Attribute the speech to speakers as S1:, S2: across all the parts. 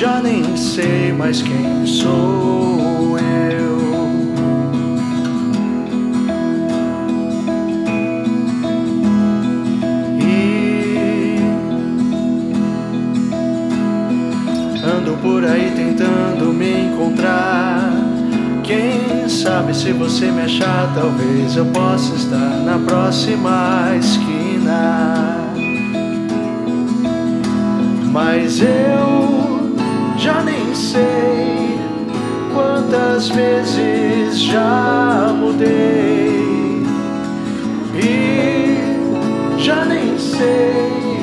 S1: já nem sei mais quem sou eu. E ando por aí tentando me encontrar. Quem sabe se você me achar, talvez eu possa estar na próxima esquina. Mas eu quantas vezes já mudei e já nem sei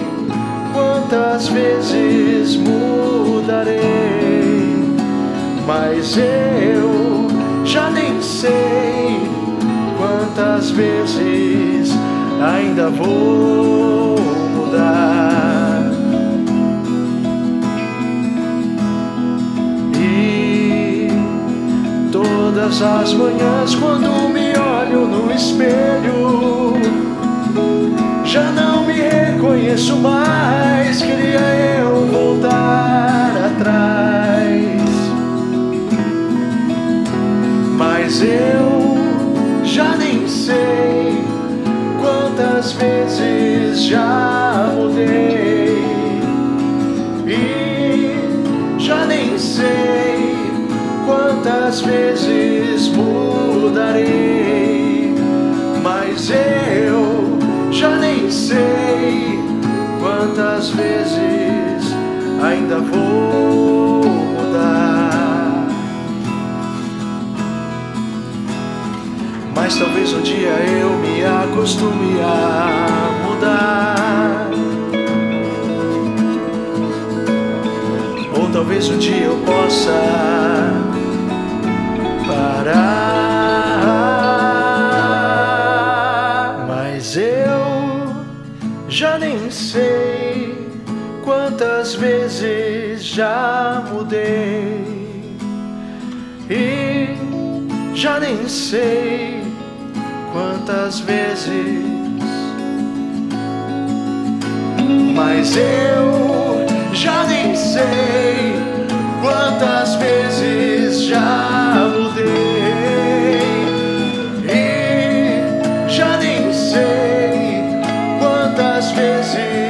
S1: quantas vezes mudarei. Mas eu já nem sei quantas vezes ainda vou todas as manhãs quando me olho no espelho. Já não me reconheço mais, queria eu voltar atrás. Mas eu já nem sei quantas vezes já quantas vezes mudarei, mas eu já nem sei quantas vezes ainda vou mudar. Mas talvez um dia eu me acostume a mudar. Ou talvez um dia eu possa eu já nem sei quantas vezes já mudei e já nem sei quantas vezes. Mas eu quantas vezes